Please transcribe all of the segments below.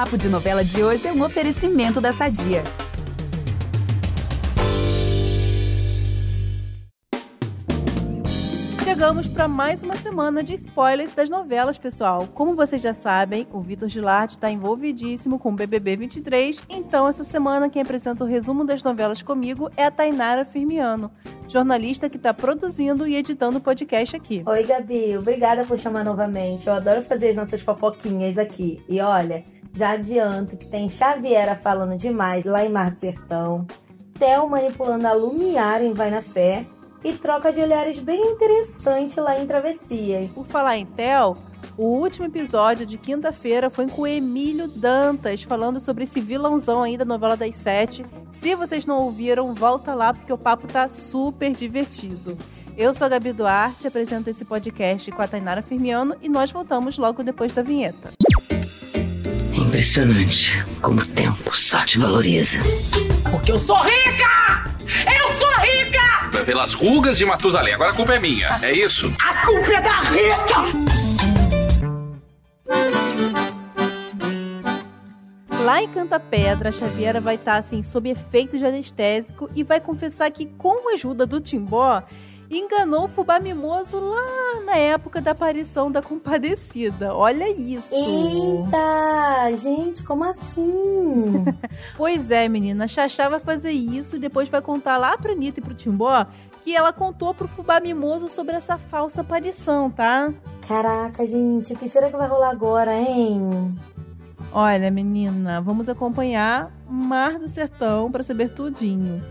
Papo de Novela de hoje é um oferecimento da Sadia. chegamos para mais uma semana de spoilers das novelas, pessoal. Como vocês já sabem, o Vitor Gilarte está envolvidíssimo com o BBB 23, então essa semana quem apresenta o resumo das novelas comigo é a Tainara Firmiano, jornalista que está produzindo e editando o podcast aqui. Oi, Gabi, obrigada por chamar novamente. Eu adoro fazer as nossas fofoquinhas aqui. E olha, já adianto que tem Xaviera falando demais lá em Mar do Sertão, Theo manipulando a Lumiar em Vai na Fé e troca de olhares bem interessante lá em Travessia. Por falar em Tel, o último episódio de quinta-feira foi com o Emílio Dantas, falando sobre esse vilãozão aí da novela das sete. Se vocês não ouviram, volta lá porque o papo tá super divertido. Eu sou a Gabi Duarte, apresento esse podcast com a Tainara Firmiano e nós voltamos logo depois da vinheta. Impressionante como o tempo só te valoriza. Porque eu sou rica! Eu sou rica! Pelas rugas de Matusalém. Agora a culpa é minha, é isso? A culpa é da Rita! Lá em Canta Pedra, a Xaviera vai estar assim sob efeito de anestésico e vai confessar que com a ajuda do Timbó enganou o fubá mimoso lá na época da aparição da compadecida. Olha isso! Eita! Gente, como assim? pois é, menina. Xaxá vai fazer isso e depois vai contar lá pra Anitta e pro Timbó que ela contou pro fubá mimoso sobre essa falsa aparição, tá? Caraca, gente, o que será que vai rolar agora, hein? Olha, menina, vamos acompanhar Mar do Sertão para saber tudinho.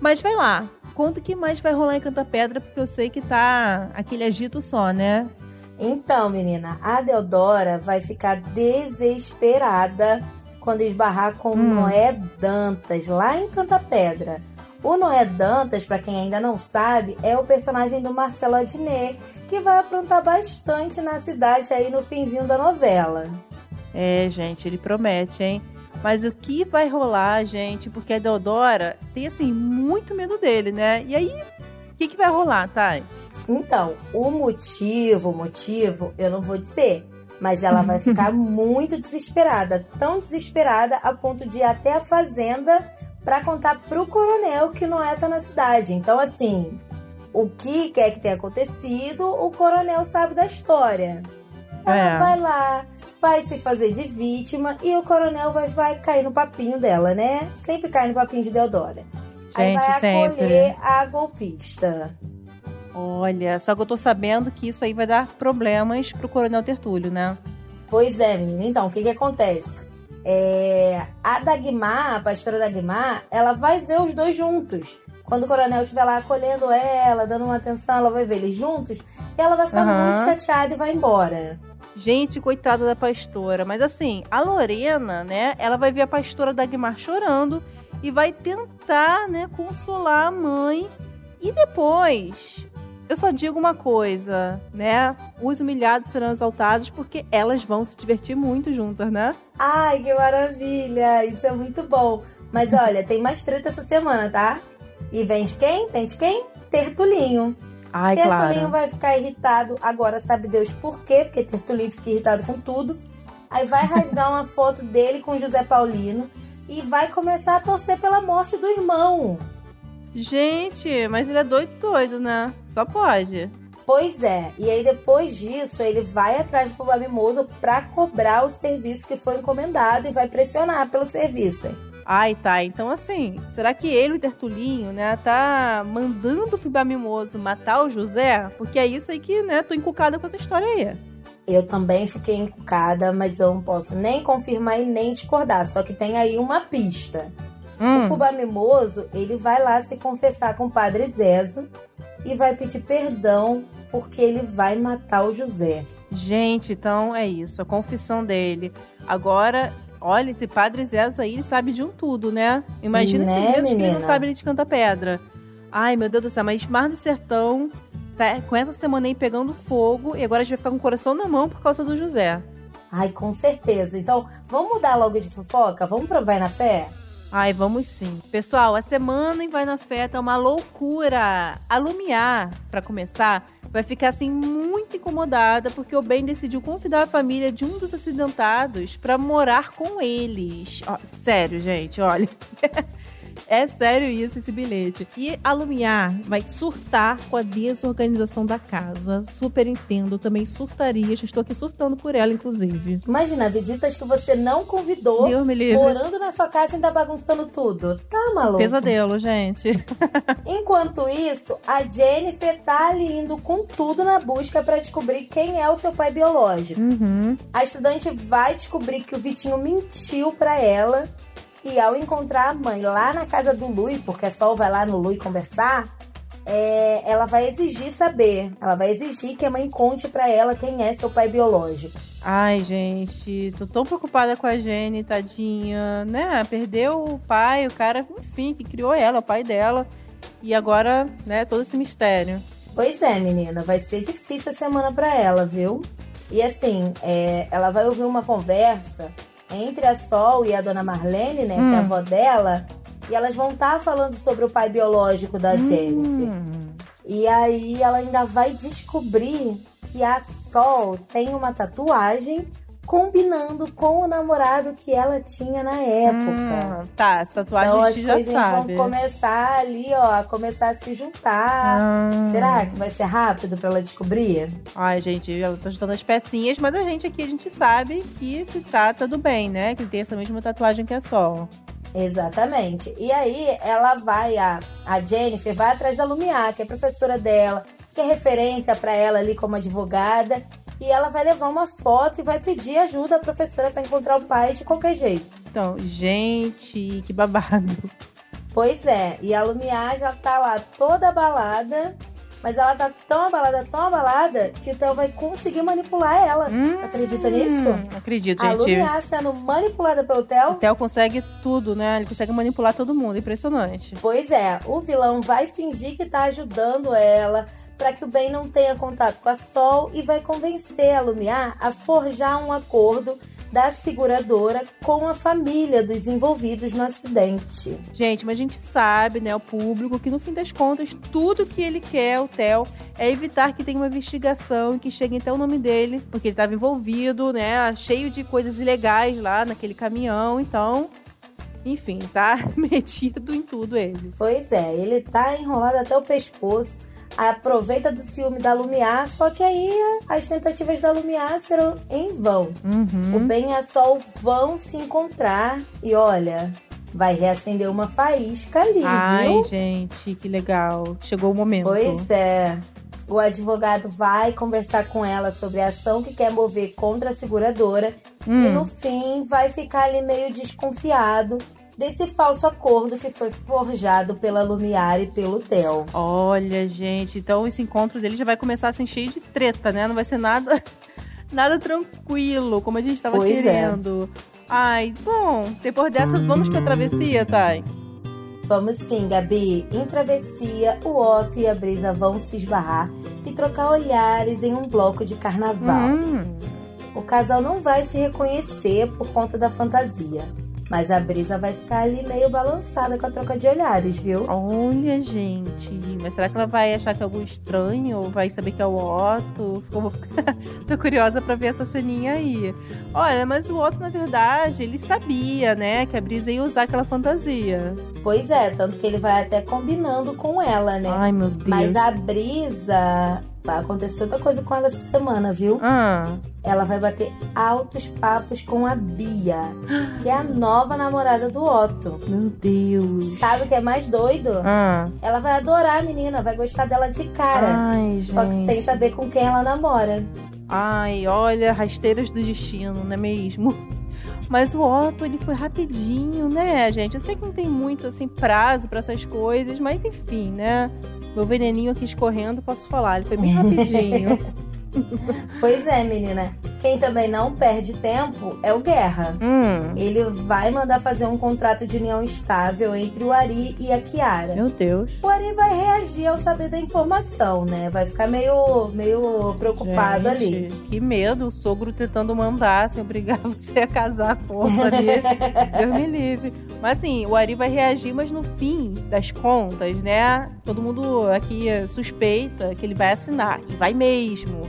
Mas vai lá, conta o que mais vai rolar em Canta Pedra, porque eu sei que tá aquele agito só, né? Então, menina, a Deodora vai ficar desesperada quando esbarrar com hum. Noé Dantas lá em Canta Pedra. O Noé Dantas, para quem ainda não sabe, é o personagem do Marcelo Adnet, que vai aprontar bastante na cidade aí no finzinho da novela. É, gente, ele promete, hein? Mas o que vai rolar, gente? Porque a Deodora tem, assim, muito medo dele, né? E aí, o que, que vai rolar, Thay? Então, o motivo, o motivo, eu não vou dizer. Mas ela vai ficar muito desesperada. Tão desesperada a ponto de ir até a fazenda para contar pro coronel que Noé tá na cidade. Então, assim, o que quer que tenha acontecido, o coronel sabe da história. Ela é. vai lá, vai se fazer de vítima e o coronel vai, vai cair no papinho dela, né? Sempre cai no papinho de Deodora. Gente, Aí vai sempre. acolher a golpista. Olha, só que eu tô sabendo que isso aí vai dar problemas pro coronel Tertúlio, né? Pois é, menina. Então, o que que acontece? É, a Dagmar, a pastora Dagmar, ela vai ver os dois juntos. Quando o coronel estiver lá acolhendo ela, dando uma atenção, ela vai ver eles juntos. E ela vai ficar uhum. muito chateada e vai embora. Gente, coitada da pastora. Mas assim, a Lorena, né? Ela vai ver a pastora Dagmar chorando e vai tentar, né, consolar a mãe. E depois, eu só digo uma coisa, né? Os humilhados serão exaltados porque elas vão se divertir muito juntas, né? Ai, que maravilha! Isso é muito bom. Mas olha, tem mais treta essa semana, tá? E vem de quem? Vem de quem? Tertulinho. Ai, Tertulinho claro. vai ficar irritado. Agora sabe Deus por quê? Porque Tertulinho fica irritado com tudo. Aí vai rasgar uma foto dele com José Paulino e vai começar a torcer pela morte do irmão. Gente, mas ele é doido, doido, né? Só pode. Pois é. E aí depois disso, ele vai atrás do Fubá Mimoso pra cobrar o serviço que foi encomendado e vai pressionar pelo serviço. Ai, tá. Então, assim, será que ele, o Tertulinho, né, tá mandando o Fubá Mimoso matar o José? Porque é isso aí que, né, tô encucada com essa história aí. Eu também fiquei encucada, mas eu não posso nem confirmar e nem discordar. Só que tem aí uma pista. Hum. O Fubá Mimoso, ele vai lá se confessar com o Padre Zezo e vai pedir perdão porque ele vai matar o José. Gente, então é isso, a confissão dele. Agora, olha, esse Padre Zezo aí, ele sabe de um tudo, né? Imagina né, segredos que ele não sabe de canta pedra. Ai, meu Deus do céu, mas Mar do Sertão tá com essa semana aí pegando fogo e agora a gente vai ficar com o coração na mão por causa do José. Ai, com certeza. Então, vamos mudar logo de fofoca? Vamos pra Vai na Fé? Ai, vamos sim. Pessoal, a semana em Vai na Fé tá uma loucura. A Lumiar, pra começar, vai ficar assim muito incomodada porque o Ben decidiu convidar a família de um dos acidentados pra morar com eles. Ó, sério, gente, olha. É sério isso, esse bilhete. E a Lumiar vai surtar com a desorganização da casa. Super entendo, também surtaria. Já estou aqui surtando por ela, inclusive. Imagina, visitas que você não convidou, Deus me livre. morando na sua casa e ainda bagunçando tudo. Tá maluco? Pesadelo, gente. Enquanto isso, a Jennifer tá ali indo com tudo na busca pra descobrir quem é o seu pai biológico. Uhum. A estudante vai descobrir que o Vitinho mentiu pra ela e ao encontrar a mãe lá na casa do Lui, porque a Sol vai lá no Lui conversar, é, ela vai exigir saber. Ela vai exigir que a mãe conte pra ela quem é seu pai biológico. Ai, gente, tô tão preocupada com a Jenny, tadinha, né? Perdeu o pai, o cara, enfim, que criou ela, o pai dela. E agora, né, todo esse mistério. Pois é, menina, vai ser difícil a semana pra ela, viu? E assim, é, ela vai ouvir uma conversa entre a Sol e a dona Marlene, né, que é a Hum. avó dela, e elas vão estar falando sobre o pai biológico da Jennifer. Hum. E aí ela ainda vai descobrir que a Sol tem uma tatuagem combinando com o namorado que ela tinha na época. Hum, tá, essa tatuagem Então a gente já sabe. vão começar ali, ó, a começar a se juntar. Ah. Será que vai ser rápido pra ela descobrir? Ai, gente, ela tá juntando as pecinhas, mas a gente aqui, a gente sabe que se trata do bem, né? Que tem essa mesma tatuagem que a Sol. Exatamente. E aí ela vai, a, a Jennifer vai atrás da Lumiar, que é professora dela, que é referência pra ela ali como advogada. E ela vai levar uma foto e vai pedir ajuda à professora pra encontrar o pai de qualquer jeito. Então, gente, que babado. Pois é, e a Lumiar já tá lá toda abalada, mas ela tá tão abalada, tão abalada, que o Theo vai conseguir manipular ela. Hum, Acredita nisso? Acredito, A gente. Lumiar sendo manipulada pelo O Theo? Theo consegue tudo, né? Ele consegue manipular todo mundo. Impressionante. Pois é, o vilão vai fingir que tá ajudando ela para que o Ben não tenha contato com a Sol e vai convencer a Lumiar a forjar um acordo da seguradora com a família dos envolvidos no acidente. Gente, mas a gente sabe, né, o público, que no fim das contas, tudo que ele quer, o Theo, é evitar que tenha uma investigação e que chegue até o nome dele, porque ele estava envolvido, né, cheio de coisas ilegais lá naquele caminhão, então, enfim, tá metido em tudo ele. Pois é, ele tá enrolado até o pescoço. Aproveita do ciúme da Lumiar, só que aí as tentativas da Lumiar serão em vão. O Uhum. Ben e a Sol vão se encontrar e olha, vai reacender uma faísca ali, Ai, viu? gente, que legal. Chegou o momento. Pois é. O advogado vai conversar com ela sobre a ação que quer mover contra a seguradora e Hum. no fim vai ficar ali meio desconfiado desse falso acordo que foi forjado pela Lumiar e pelo Theo. Olha, gente, então esse encontro dele já vai começar assim cheio de treta, né? Não vai ser nada nada tranquilo, como a gente tava Pois é. querendo. Ai, bom, depois dessa, vamos pra travessia, Thay? Vamos sim, Gabi. Em travessia, o Otto e a Brisa vão se esbarrar e trocar olhares em um bloco de carnaval. Hum, O casal não vai se reconhecer por conta da fantasia. Mas a Brisa vai ficar ali meio balançada com a troca de olhares, viu? olha, gente. Mas será que ela vai achar que é algo estranho? Ou vai saber que é o Otto? Ficou... Tô curiosa pra ver essa ceninha aí. Olha, mas o Otto, na verdade, ele sabia, né? Que a Brisa ia usar aquela fantasia. Pois é, tanto que ele vai até combinando com ela, né? Ai, meu Deus. Mas a Brisa. Vai acontecer outra coisa com ela essa semana, viu? Ah, Ela vai bater altos papos com a Bia, que é a nova namorada do Otto. meu Deus. Sabe o que é mais doido? Ah. Ela vai adorar a menina, vai gostar dela de cara. Ai, Só que sem gente. saber com quem ela namora. Ai, olha, rasteiras do destino, não é mesmo? Mas o Otto, ele foi rapidinho, né, gente? Eu sei que não tem muito, assim, prazo pra essas coisas, mas enfim, né? Meu veneninho aqui escorrendo, posso falar. Ele foi bem rapidinho. Pois é, menina. Quem também não perde tempo é o Guerra. Hum, Ele vai mandar fazer um contrato de união estável entre o Ari e a Kiara. meu Deus. O Ari vai reagir ao saber da informação, né? Vai ficar meio, meio preocupado ali. Gente, Que medo, o sogro tentando mandar, assim, obrigar você a casar à força ali. Deus me livre. Mas assim, o Ari vai reagir, mas no fim das contas, né? Todo mundo aqui suspeita que ele vai assinar. E vai mesmo.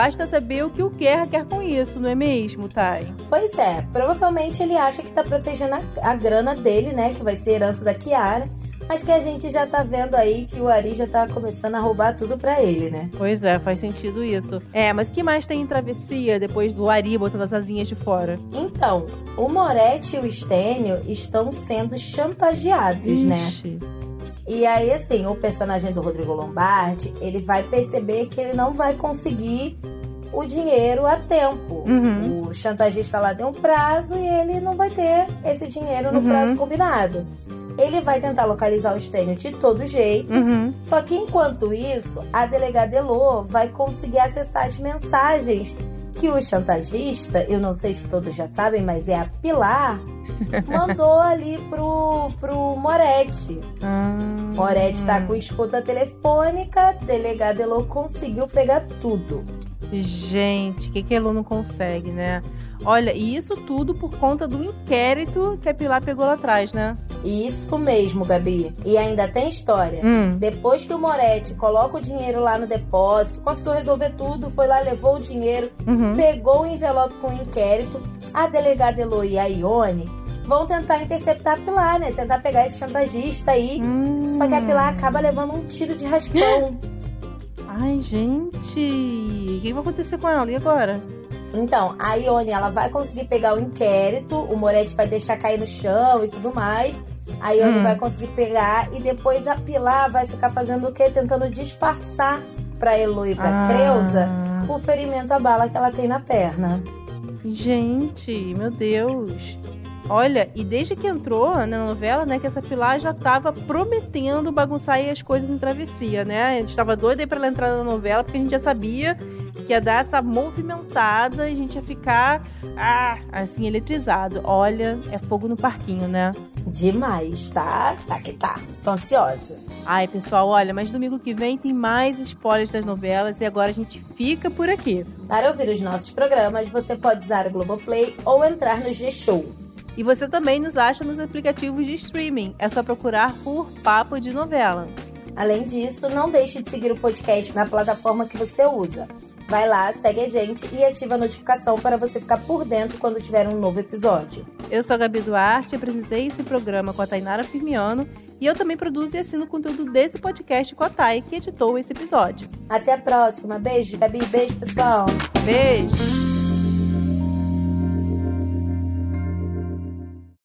Basta saber o que o Guerra quer com isso, não é mesmo, Thay? Pois é, provavelmente ele acha que tá protegendo a, a grana dele, né? Que vai ser herança da Kiara. Mas que a gente já tá vendo aí que o Ari já tá começando a roubar tudo pra ele, né? Pois é, faz sentido isso. É, mas o que mais tem em travessia depois do Ari botando as asinhas de fora? Então, o Moretti e o Stênio estão sendo chantageados, né? E aí, assim, o personagem do Rodrigo Lombardi, ele vai perceber que ele não vai conseguir o dinheiro a tempo. Uhum. O chantagista lá deu um prazo e ele não vai ter esse dinheiro no Uhum. prazo combinado. Ele vai tentar localizar o Stênio de todo jeito. Uhum. Só que enquanto isso, a delegada Elô vai conseguir acessar as mensagens que o chantagista, eu não sei se todos já sabem, mas é a Pilar, mandou ali pro, pro Moretti. Ah. Moretti tá com escuta telefônica, delegada Elô conseguiu pegar tudo. Gente, o que, que a Elu não consegue, né? Olha, e isso tudo por conta do inquérito que a Pilar pegou lá atrás, né? Isso mesmo, Gabi. E ainda tem história. Hum. Depois que o Moretti coloca o dinheiro lá no depósito, conseguiu resolver tudo, foi lá, levou o dinheiro, Uhum. pegou o envelope com o inquérito, a delegada Elo e a Ione vão tentar interceptar a Pilar, né? Tentar pegar esse chantagista aí. Hum. Só que a Pilar acaba levando um tiro de raspão. Ai, gente. O que vai acontecer com ela? E agora? Então, a Ione, ela vai conseguir pegar o inquérito, o Moretti vai deixar cair no chão e tudo mais. A Ione Hum. vai conseguir pegar e depois a Pilar vai ficar fazendo o quê? Tentando disfarçar pra Elo e pra Ah. Creuza o ferimento à bala que ela tem na perna. Gente, meu Deus. Olha, e desde que entrou na novela, né, que essa Pilar já tava prometendo bagunçar aí as coisas em travessia, né? A gente tava doida aí pra ela entrar na novela, porque a gente já sabia que ia dar essa movimentada e a gente ia ficar, ah, assim, eletrizado. Olha, é fogo no parquinho, né? Demais, tá? Tá que tá. Tô ansiosa. Ai, pessoal, olha, mas domingo que vem tem mais spoilers das novelas e agora a gente fica por aqui. Para ouvir os nossos programas, você pode usar o Globoplay ou entrar no G-Show. E você também nos acha nos aplicativos de streaming. É só procurar por Papo de Novela. Além disso, não deixe de seguir o podcast na plataforma que você usa. Vai lá, segue a gente e ativa a notificação para você ficar por dentro quando tiver um novo episódio. Eu sou a Gabi Duarte, apresentei esse programa com a Tainara Firmiano e eu também produzo e assino o conteúdo desse podcast com a Thay, que editou esse episódio. Até a próxima. Beijo, Gabi. Beijo, pessoal. Beijo!